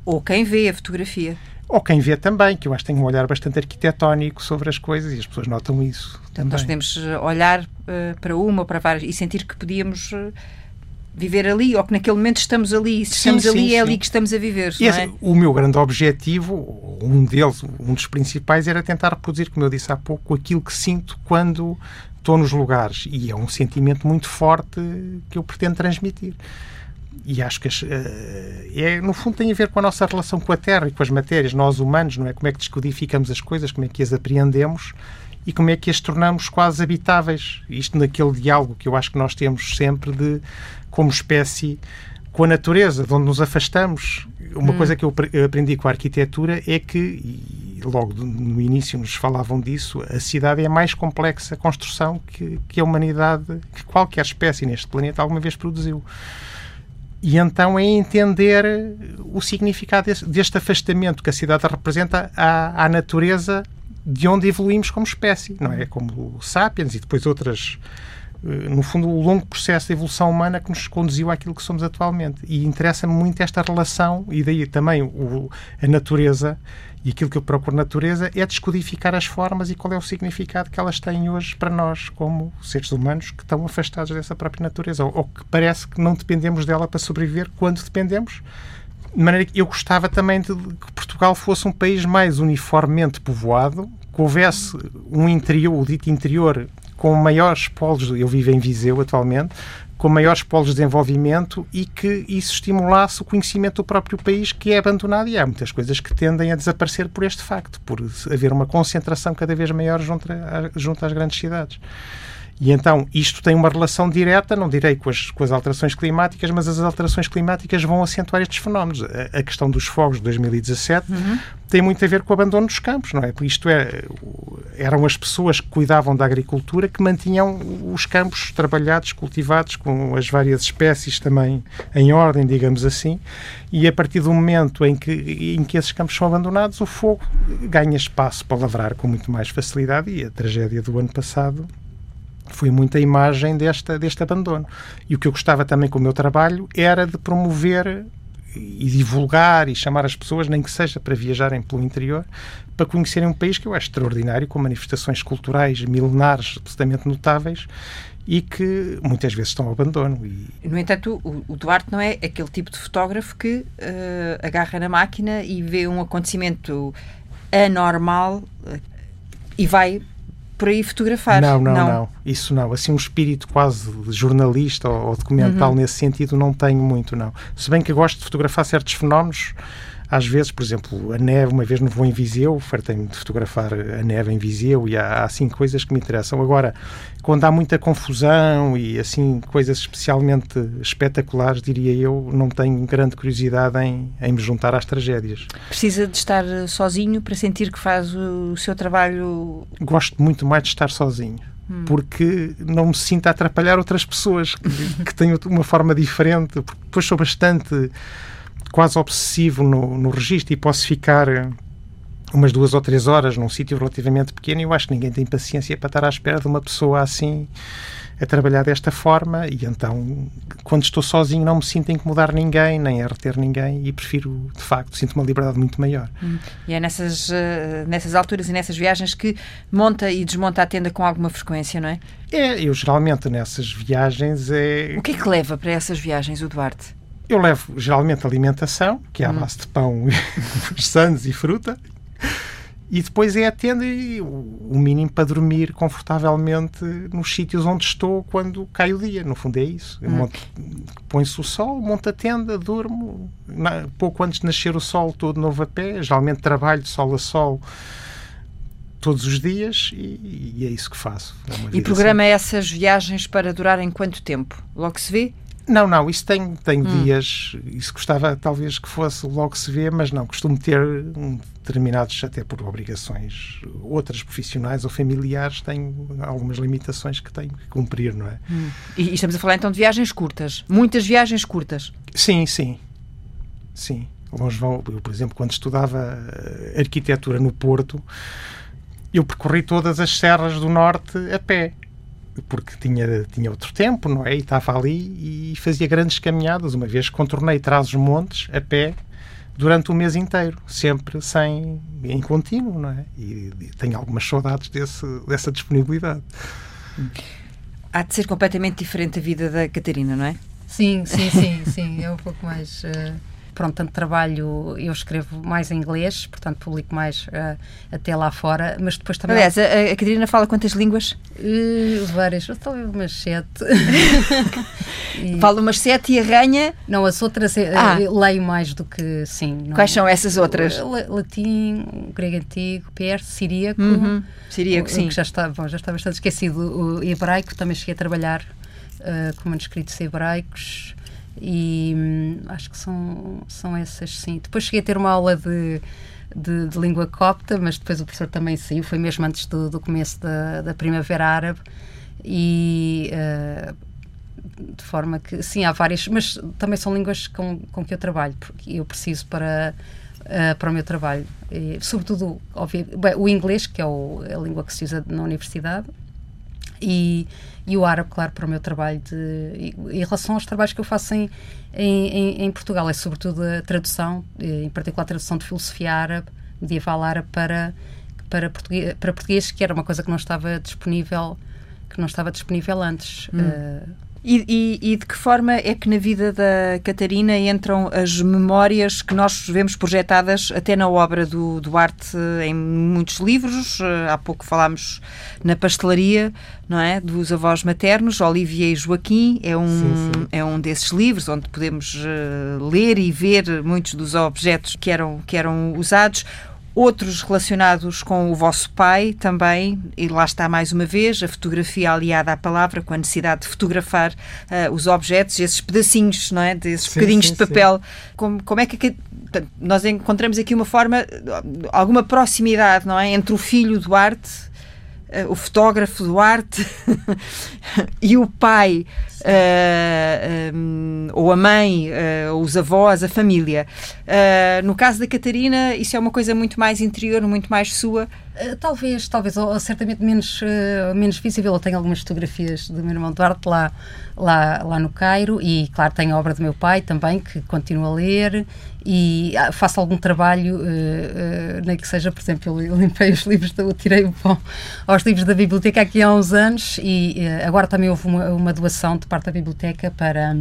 Ou quem vê a fotografia ou quem vê também, que eu acho que tem um olhar bastante arquitetónico sobre as coisas e as pessoas notam isso. Portanto, também. nós podemos eh, olhar uh, para uma ou para várias e sentir que podíamos uh, viver ali ou que naquele momento estamos ali. Se sim, estamos sim, ali, sim. é ali que estamos a viver. Esse, é? O meu grande objetivo, um deles, um dos principais, era tentar reproduzir, como eu disse há pouco, aquilo que sinto quando estou nos lugares. E é um sentimento muito forte que eu pretendo transmitir e acho que eh, é, no fundo tem a ver com a nossa relação com a Terra e com as matérias, nós humanos, não é? Como é que descodificamos as coisas, como é que as apreendemos e como é que as tornamos quase habitáveis. Isto naquele diálogo que eu acho que nós temos sempre de, como espécie, com a natureza, de onde nos afastamos. Uma hum. coisa que eu aprendi com a arquitetura é que, e logo no início nos falavam disso, a cidade é a mais complexa construção que, que a humanidade, que qualquer espécie neste planeta alguma vez produziu. E então é entender o significado deste, deste afastamento que a cidade representa à, à natureza de onde evoluímos como espécie, não é? Como o Sapiens e depois outras no fundo, o longo processo de evolução humana que nos conduziu àquilo que somos atualmente. E interessa-me muito esta relação, e daí também o, a natureza, e aquilo que eu procuro na natureza é descodificar as formas e qual é o significado que elas têm hoje para nós, como seres humanos que estão afastados dessa própria natureza, ou, ou que parece que não dependemos dela para sobreviver quando dependemos. De maneira que eu gostava também de que Portugal fosse um país mais uniformemente povoado, que houvesse um interior, o dito interior, com maiores polos, eu vivo em Viseu atualmente, com maiores polos de desenvolvimento e que isso estimulasse o conhecimento do próprio país que é abandonado e há muitas coisas que tendem a desaparecer por este facto, por haver uma concentração cada vez maior junto, a, junto às grandes cidades. E então isto tem uma relação direta, não direi com as, com as alterações climáticas, mas as alterações climáticas vão acentuar estes fenómenos. A, a questão dos fogos de 2017 uhum. tem muito a ver com o abandono dos campos, não é? Isto é, eram as pessoas que cuidavam da agricultura que mantinham os campos trabalhados, cultivados, com as várias espécies também em ordem, digamos assim, e a partir do momento em que, em que esses campos são abandonados, o fogo ganha espaço para lavrar com muito mais facilidade e a tragédia do ano passado foi muita imagem desta, deste abandono. E o que eu gostava também com o meu trabalho era de promover e divulgar e chamar as pessoas, nem que seja para viajarem pelo interior, para conhecerem um país que eu acho extraordinário, com manifestações culturais milenares absolutamente notáveis e que muitas vezes estão ao abandono. E... No entanto, o, Duarte não é aquele tipo de fotógrafo que uh, agarra na máquina e vê um acontecimento anormal uh, e vai por aí fotografar. Não, não, não, não, Isso não. Assim, um espírito quase jornalista ou, ou documental uhum. nesse sentido não tenho muito, não. Se bem que eu gosto de fotografar certos fenómenos às vezes, por exemplo, a neve, uma vez no voo em Viseu, fartei-me de fotografar a neve em Viseu e há, há, assim coisas que me interessam. Agora, quando há muita confusão e assim coisas especialmente espetaculares, diria eu, não tenho grande curiosidade em, em me juntar às tragédias. Precisa de estar sozinho para sentir que faz o seu trabalho? Gosto muito mais de estar sozinho hum. porque não me sinto a atrapalhar outras pessoas que, que têm uma forma diferente, porque depois sou bastante quase obsessivo no, no registro e posso ficar eh, umas duas ou três horas num sítio relativamente pequeno e eu acho que ninguém tem paciência para estar à espera de uma pessoa assim a trabalhar desta forma e então quando estou sozinho não me sinto a incomodar ninguém nem a reter ninguém e prefiro de facto sinto uma liberdade muito maior. Hum. e é nessas uh, nessas alturas e nessas viagens que monta e desmonta a tenda com alguma frequência não é? É eu geralmente nessas viagens é o que é que leva para essas viagens o Duarte eu levo geralmente alimentação, que é a hum. base de pão, sandes e fruta, e depois é a tenda e o mínimo para dormir confortavelmente nos sítios onde estou quando cai o dia. No fundo é isso. Hum. Põe-se o sol, monto a tenda, durmo. Pouco antes de nascer o sol, estou de novo a pé. Geralmente trabalho de sol a sol todos os dias e, e é isso que faço. É e programa assim. essas viagens para durarem quanto tempo? Logo se vê? Não, não, isso tem, tem hum. dias, isso gostava talvez que fosse logo se vê, mas não, costumo ter determinados, até por obrigações, outras profissionais ou familiares, tenho algumas limitações que tenho que cumprir, não é? Hum. E, e estamos a falar então de viagens curtas, muitas viagens curtas. Sim, sim, sim. Longe vão, eu, por exemplo, quando estudava eh, arquitetura no Porto, eu percorri todas as serras do norte a pé porque tinha, tinha outro tempo, não é? E estava ali e fazia grandes caminhadas. Uma vez contornei Trás-os-Montes a pé durante o mês inteiro, sempre sem em contínuo, não é? E, e tenho algumas saudades desse, dessa disponibilidade. Há de ser completamente diferente a vida da Catarina, não é? Sim, sim, sim, sim. É um pouco mais. Uh pronto, tanto trabalho, eu escrevo mais em inglês, portanto publico mais uh, até lá fora, mas depois também... Aliás, a, a Catarina fala quantas línguas? Uh, várias, talvez umas sete. e... Fala umas sete e arranha? Não, as outras uh, ah. leio mais do que, sim. Não... Quais são essas outras? Latim, grego antigo, persa, siríaco. Uhum. Siríaco, sim. Que já está, bom, já está bastante esquecido. O hebraico, também cheguei a trabalhar com manuscritos hebraicos e hum, acho que são, são essas, sim. Depois cheguei a ter uma aula de, de, de língua copta, mas depois o professor também saiu, foi mesmo antes do, do começo da, da Primavera Árabe. E uh, de forma que, sim, há várias, mas também são línguas com, com que eu trabalho, porque eu preciso para uh, para o meu trabalho. E, sobretudo, óbvio, bem, o inglês, que é o, a língua que se usa na universidade, e, e o árabe, claro, para o meu trabalho. De, em relação aos trabalhos que eu faço em, em, em, Portugal, é sobretudo a tradução, em particular a tradução de filosofia árabe, medieval árabe, para, para, português, para português, que era uma coisa que não estava disponível que não estava disponível antes. Hum. Uh, e, e, e, de que forma é que na vida da Catarina entram as memórias que nós vemos projetadas até na obra do Duarte em muitos livros? Há pouco falámos na pastelaria, não é? Dos avós maternos, Olivia e Joaquim, é um, sim, sim. É um desses livros onde podemos uh, ler e ver muitos dos objetos que eram, que eram usados outros relacionados com o vosso pai também, e lá está mais uma vez a fotografia aliada à palavra, com a necessidade de fotografar uh, os objetos, esses pedacinhos, não é? Desses sim, bocadinhos sim, de papel. Como, como é que nós encontramos aqui uma forma, alguma proximidade, não é? Entre o filho Duarte, o fotógrafo Duarte e o pai uh, eh, um, ou a mãe, uh, os avós, a família. Uh, no caso da Catarina, isso é uma coisa muito mais interior, muito mais sua. Talvez, talvez, ou, certamente menos, menos visível. Eu tenho algumas fotografias do meu irmão Duarte lá, lá, lá no Cairo e, claro, tenho a obra do meu pai também, que continuo a ler e ah, faço algum trabalho, uh, uh, nem que seja, por exemplo, eu limpei os livros, eu tirei o pão aos livros da biblioteca aqui há uns anos e uh, agora também houve uma, uma doação de parte da biblioteca para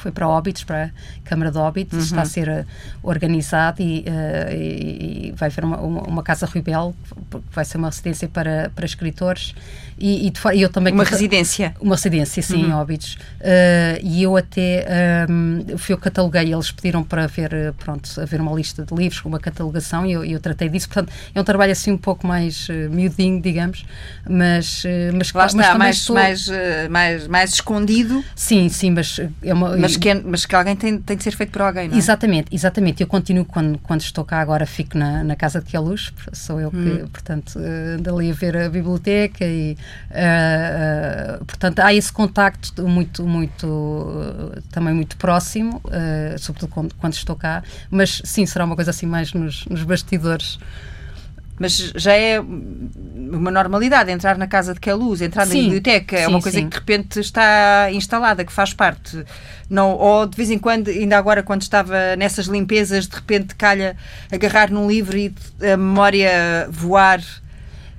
foi para Óbitos, para a Câmara de Óbitos, uhum. está a ser uh, organizado e, uh, e, e, vai haver uma, uma, uma casa Ribel, que vai ser uma residência para, para escritores e, e, de, e eu também... Uma residência? Uma residência, sim, uhum. em Óbidos. Uh, e eu até, um, eu cataloguei, eles pediram para ver, pronto, haver uma lista de livros, uma catalogação e eu, eu tratei disso, portanto é um trabalho assim um pouco mais uh, miudinho, digamos, mas... mas Lá está, mas mais, estou... mais, mais, mais escondido. Sim, sim, mas é uma... Mas que, é, mas que alguém tem, tem de ser feito por alguém, não é? Exatamente, exatamente. Eu continuo, quando, quando estou cá agora, fico na, na casa de Queluz, sou eu que, hum. portanto, ando ali a ver a biblioteca e, uh, uh, portanto, há esse contacto muito, muito, uh, também muito próximo, sobretudo quando, quando, estou cá, mas sim, será uma coisa assim mais nos, nos bastidores mas já é uma normalidade entrar na casa de Queluz, entrar sim, na biblioteca, sim, é uma coisa sim. que de repente está instalada, que faz parte. Não, ou de vez em quando, ainda agora quando estava nessas limpezas, de repente calha agarrar num livro e a memória voar.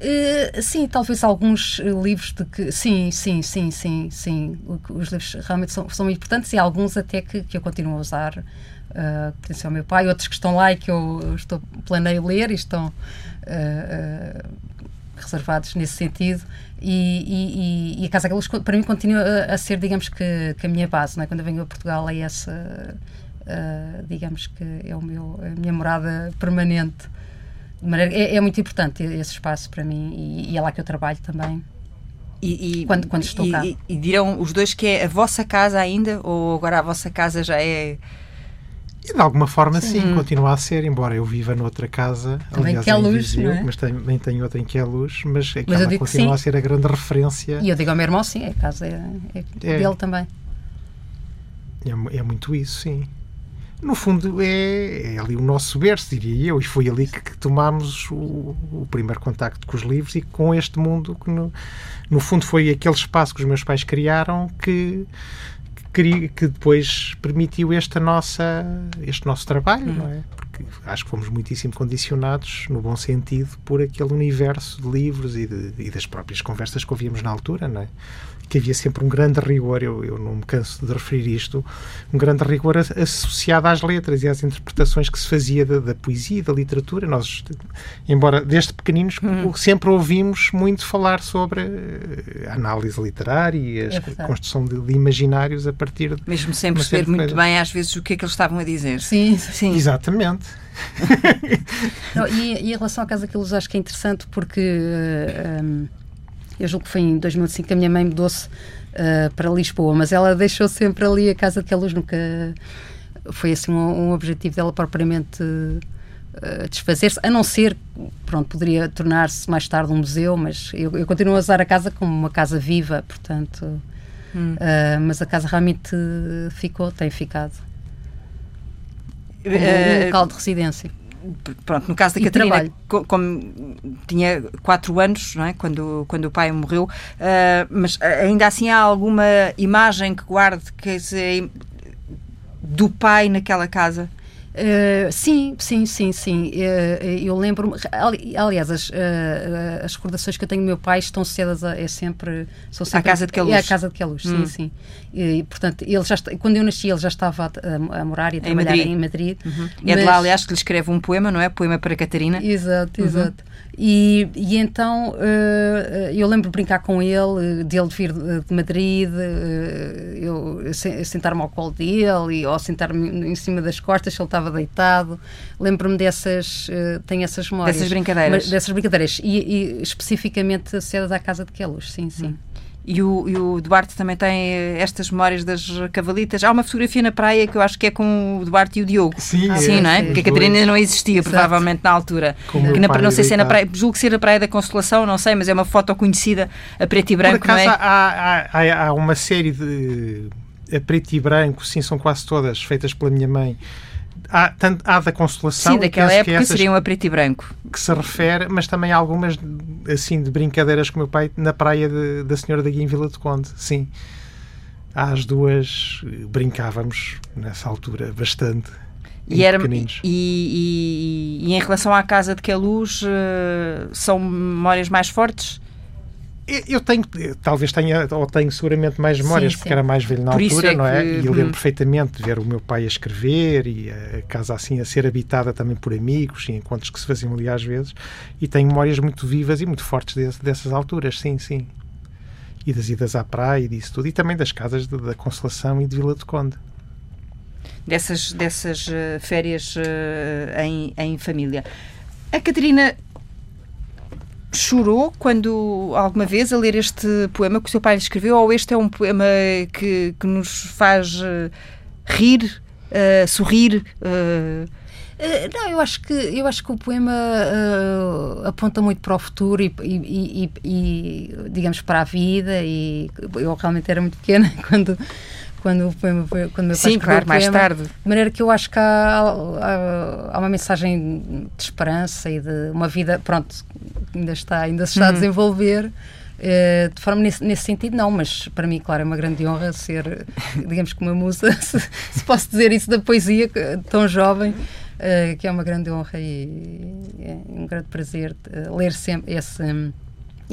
Uh, sim, talvez alguns livros de que. Sim, sim, sim, sim, sim. Os livros realmente são, são importantes e alguns até que, que eu continuo a usar. Uh, pertencem ao meu pai, outros que estão lá e que eu estou, planeio ler e estão uh, reservados nesse sentido. E, e, e, a Casa Galos, para mim, continua a, a, ser, digamos que, que, a minha base. Não é? Quando eu venho a Portugal, é essa, uh, digamos que é o meu, a minha morada permanente. Maneira, é, é, muito importante esse espaço para mim e, e, é lá que eu trabalho também. E, quando, quando estou cá. E, dirão os dois que é a vossa casa ainda ou agora a vossa casa já é e de alguma forma, sim. sim, continua a ser, embora eu viva noutra casa, também aliás, que é luz, Viseu, é? mas também tenho outra em que é luz, mas aquela mas continua a ser a grande referência. E eu digo ao meu irmão, sim, a casa é, é, é. dele também. É, é, muito isso, sim. No fundo, é, é, ali o nosso berço, diria eu, e foi ali que, que tomámos o, o, primeiro contacto com os livros e com este mundo que, no, no fundo, foi aquele espaço que os meus pais criaram que que depois permitiu esta nossa, este nosso trabalho, uhum. não é? Porque acho que fomos muitíssimo condicionados, no bom sentido, por aquele universo de livros e, de, e das próprias conversas que ouvíamos na altura, não é? que havia sempre um grande rigor, eu, eu não me canso de referir isto, um grande rigor associado às letras e às interpretações que se fazia da, da poesia e da literatura. Nós, embora desde pequeninos, uhum. sempre ouvimos muito falar sobre eh, a análise literária e a é construção de, de, imaginários a partir de. Mesmo sem perceber muito bem, às vezes, o que é que eles estavam a dizer. Sim, sim. Exatamente. não, e, e, em relação à Casa que eles acho que é interessante porque. Uh, um, eu julgo que foi em 2005 que a minha mãe mudou-se uh, para Lisboa, mas ela deixou sempre ali a casa luz, nunca foi assim um, um objetivo dela propriamente uh, desfazer-se, a não ser, pronto, poderia tornar-se mais tarde um museu, mas eu, eu, continuo a usar a casa como uma casa viva, portanto, hum. mas a casa realmente ficou, tem ficado. Como um local de residência pronto, no caso da e Catarina, como tinha quatro anos, não é? quando, quando o pai morreu, uh, mas ainda assim há alguma imagem que guarde que se, do pai naquela casa? Uh, sim, sim, sim, sim. Uh, eu lembro-me. Aliás, as, uh, as recordações que eu tenho do meu pai estão associadas a, é sempre, são sempre. À Casa de Queluz. É a Casa de Queluz, hum. sim, sim. E, portanto, ele já quando eu nasci, ele já estava a, a morar e a trabalhar em Madrid. Em Madrid uhum. mas... É de lá, aliás, que lhe escreve um poema, não é? Poema para Catarina. Exato, uhum. E, e então uh, eu lembro de brincar com ele, dele vir de Madrid, uh, eu sentar-me ao colo dele, ou sentar-me em cima das costas, se ele estava deitado. Lembro-me dessas, tenho essas memórias. Dessas brincadeiras. Mas, dessas brincadeiras. E, e especificamente associadas à casa de Queluz, sim, sim. Hum. E o, e o, Duarte também tem estas memórias das cavalitas. Há uma fotografia na praia que eu acho que é com o Duarte e o Diogo. Sim, sim é, não é? Porque a Catarina ainda não existia, Exato. provavelmente, na altura. Que na, não sei se é na praia, julgo ser a Praia da Consolação, não sei, mas é uma foto conhecida a preto e branco. Por acaso, não é? há, há, há uma série de a preto e branco, sim, são quase todas feitas pela minha mãe há, tanto, há da Constelação. Sim, daquela época essas, seriam a preto e branco. Que se refere, mas também há algumas assim de brincadeiras com o meu pai na praia de, da Senhora da Guia em Vila de Conde. Sim. Às duas brincávamos nessa altura bastante. E, era, e, e, e, em relação à casa de Queluz, uh, são memórias mais fortes? Eu tenho, talvez tenha, ou tenho seguramente mais memórias, sim, porque era mais velho na Por altura, é não é? Que... E eu lembro hum. perfeitamente de ver o meu pai a escrever e a casa assim a ser habitada também por amigos e encontros que se faziam ali às vezes. E tenho memórias muito vivas e muito fortes desse, dessas alturas, sim, sim. E das idas à praia e disso tudo. E também das casas de, da Consolação e de Vila de Conde. Dessas, dessas uh, férias uh, em, em família. A Catarina chorou quando alguma vez a ler este poema que o seu pai lhe escreveu ou este é um poema que, que nos faz uh, rir, uh, sorrir? Uh... Não, eu acho que eu acho que o poema aponta muito para o futuro e, e, e, e, digamos para a vida e eu realmente era muito pequena quando quando foi, quando meu sim claro mais poema, tarde de maneira que eu acho que há, há, há, uma mensagem de esperança e de uma vida pronto ainda está, ainda se está uhum. a desenvolver. Uh, de forma nesse, nesse, sentido, não, mas para mim, claro, é uma grande honra ser, digamos que uma musa, se, se posso dizer isso da poesia, tão jovem, uh, que é uma grande honra e, é um grande prazer uh, ler sempre esse. Um,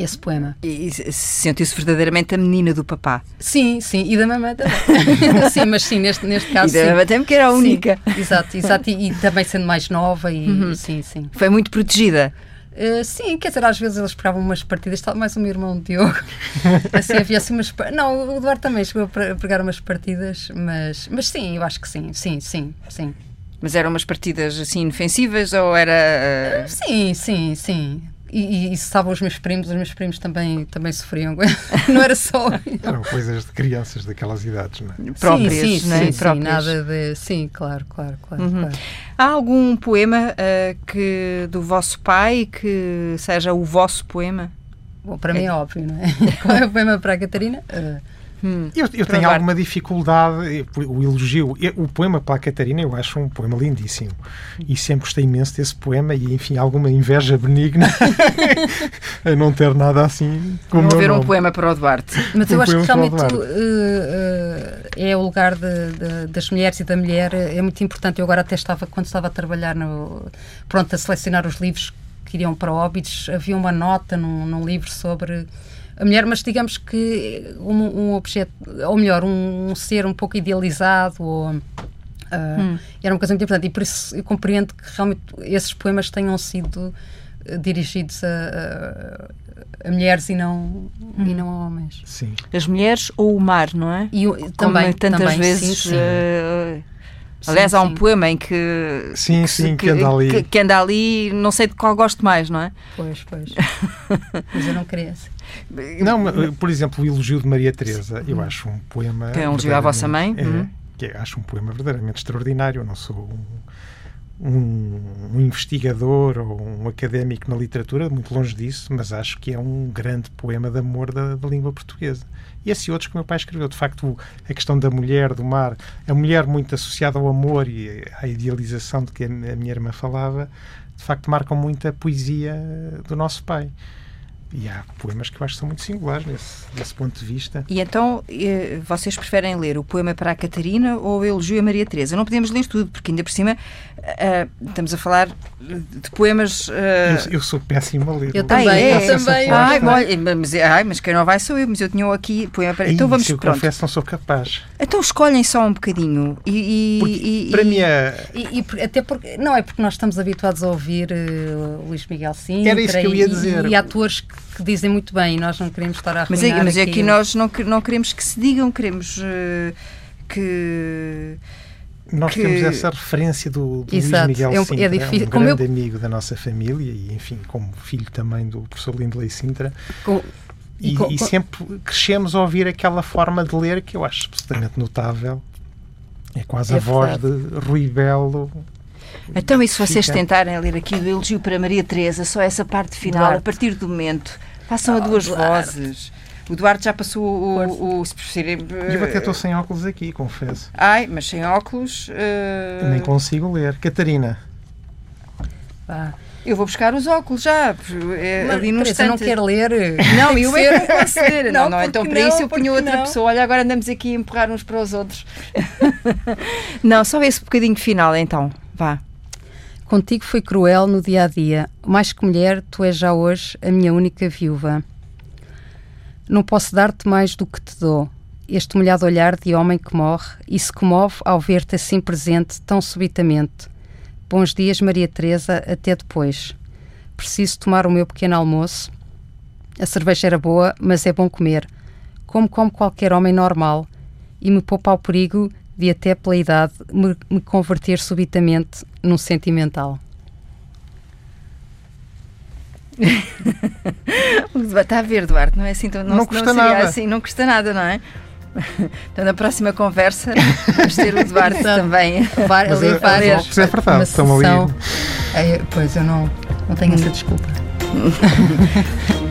esse poema. E, e sentiu-se verdadeiramente a menina do papá? Sim, sim, e da mamãe também. sim, mas sim, neste, neste caso. E da mamãe também, que era a única. Sim, exato, exato. E, e, também sendo mais nova, e uhum. sim, sim. Foi muito protegida. Uh, sim, quer dizer, às vezes eles esperavam umas partidas, mais o meu irmão Diogo. assim, havia assim umas. Não, o Eduardo também chegou a pegar umas partidas, mas, mas sim, eu acho que sim, sim, sim, sim. Mas eram umas partidas assim inofensivas ou era. Uh... Sim, sim, sim. E, e, estavam os meus primos, os meus primos também, também sofriam. não era só. Eram coisas de crianças daquelas idades, não é? Próprias, sim, sim, sim, sim nada de. Sim, claro, claro, claro. Uhum. claro. Há algum poema uh, que do vosso pai que seja o vosso poema? Bom, para é. mim é óbvio, não é? Qual é o poema para a Catarina? Uh, Hum, eu, eu tenho alguma dificuldade, o elogio, o poema para a Catarina eu acho um poema lindíssimo e sempre gostei imenso desse poema e enfim, alguma inveja benigna a não ter nada assim como Não haver um poema para o Duarte. Mas um eu acho que realmente uh, uh, é o lugar de, de, das mulheres e da mulher, é muito importante. Eu agora até estava, quando estava a trabalhar no, pronto, a selecionar os livros que iriam para Óbidos, havia uma nota num, num livro sobre a mulher, mas digamos que um, um objeto, ou melhor, um, um, ser um pouco idealizado ou. Uh, hum. Era uma coisa muito importante e por isso eu compreendo que realmente esses poemas tenham sido uh, dirigidos a, a, a, mulheres e não, hum. e não a homens. Sim. As mulheres ou o mar, não é? E, também, tantas também, vezes. Sim, sim. Uh, Aliás, sim, há um sim. poema em que, sim, que, sim, que, que, anda ali. Que, que, anda ali, não sei de qual gosto mais, não é? Pois, pois. Mas eu não queria assim. Não, por exemplo, o elogio de Maria Teresa, eu acho um poema. Que é um elogio à vossa mãe? É, uhum. que é, acho um poema verdadeiramente extraordinário. Eu não sou um, um, investigador ou um académico na literatura, muito longe disso, mas acho que é um grande poema de amor da, da língua portuguesa. E esse outros que o meu pai escreveu. De facto, a questão da mulher, do mar, a mulher muito associada ao amor e à idealização de que a minha irmã falava, de facto marcam muito a poesia do nosso pai. E há poemas que eu acho que são muito singulares nesse, desse ponto de vista. E então, eh, vocês preferem ler o poema para a Catarina ou o elogio a Maria Teresa? Não podemos ler tudo, porque ainda por cima uh, estamos a falar de poemas. Uh... Eu, eu, sou péssimo a ler. Eu também. Ah, é, eu também. Ai, olha, mas, ai, mas quem não vai sou eu, mas eu tinha aqui poema para. Então vamos eu pronto. confesso, não sou capaz. Então escolhem só um bocadinho. E, e, e para mim é. E, e, até porque. Não é porque nós estamos habituados a ouvir uh, Luís Miguel Sintra. Era isso que eu ia dizer. E, atores que que dizem muito bem e nós não queremos estar a arruinar Mas, é, mas aqui, aqui nós não, não queremos que se digam, queremos uh, que... Nós que... temos essa referência do, do Luís Miguel é um, Sintra, é difícil. um grande eu... amigo da nossa família e, enfim, como filho também do professor Lindley Sintra. Com... E, e, com... e, sempre crescemos a ouvir aquela forma de ler que eu acho absolutamente notável. É quase é a voz de Rui Belo então, e se vocês Fica. tentarem ler aqui o elogio para Maria Teresa, só essa parte final, Duarte. a partir do momento, passam oh, a duas Duarte. vozes. O Duarte já passou o. o, se preferirem. Eu até estou sem óculos aqui, confesso. Ai, mas sem óculos. Uh... Nem consigo ler. Catarina. Ah. Eu vou buscar os óculos já, é, mas, ali no Teresa, não quer ler. Não, eu é que não posso ler. Não, não, não então para isso eu punho outra não. pessoa. Olha, agora andamos aqui a empurrar uns para os outros. não, só esse bocadinho final então. Vá. Contigo fui cruel no dia a dia. Mais que mulher, tu és já hoje a minha única viúva. Não posso dar-te mais do que te dou. Este molhado olhar de homem que morre e se comove ao ver-te assim presente tão subitamente. Bons dias, Maria Teresa, até depois. Preciso tomar o meu pequeno almoço. A cerveja era boa, mas é bom comer. Como come qualquer homem normal. E me poupa ao perigo de até pela idade me, me converter subitamente num sentimental. Está a ver, Duarte, não é assim? Então, não, não custa não nada. assim, não custa nada, não é? Então, na próxima conversa, vamos ter o Duarte também a ler várias. É verdade, estão ali. É, pois, eu não, não tenho essa desculpa.